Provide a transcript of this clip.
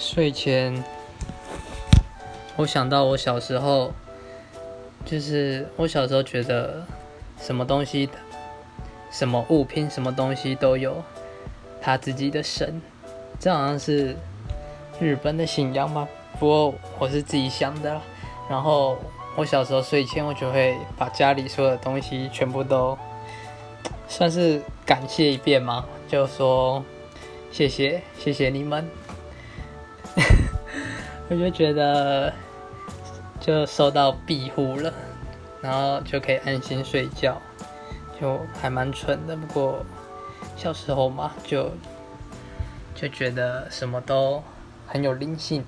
睡前，我想到我小时候，就是我小时候觉得，什么东西、什么物品、什么东西都有他自己的神，这好像是日本的信仰吧。不过我是自己想的。然后我小时候睡前，我就会把家里所有的东西全部都算是感谢一遍嘛，就说谢谢，谢谢你们。我就觉得就受到庇护了，然后就可以安心睡觉，就还蛮蠢的。不过小时候嘛，就就觉得什么都很有灵性。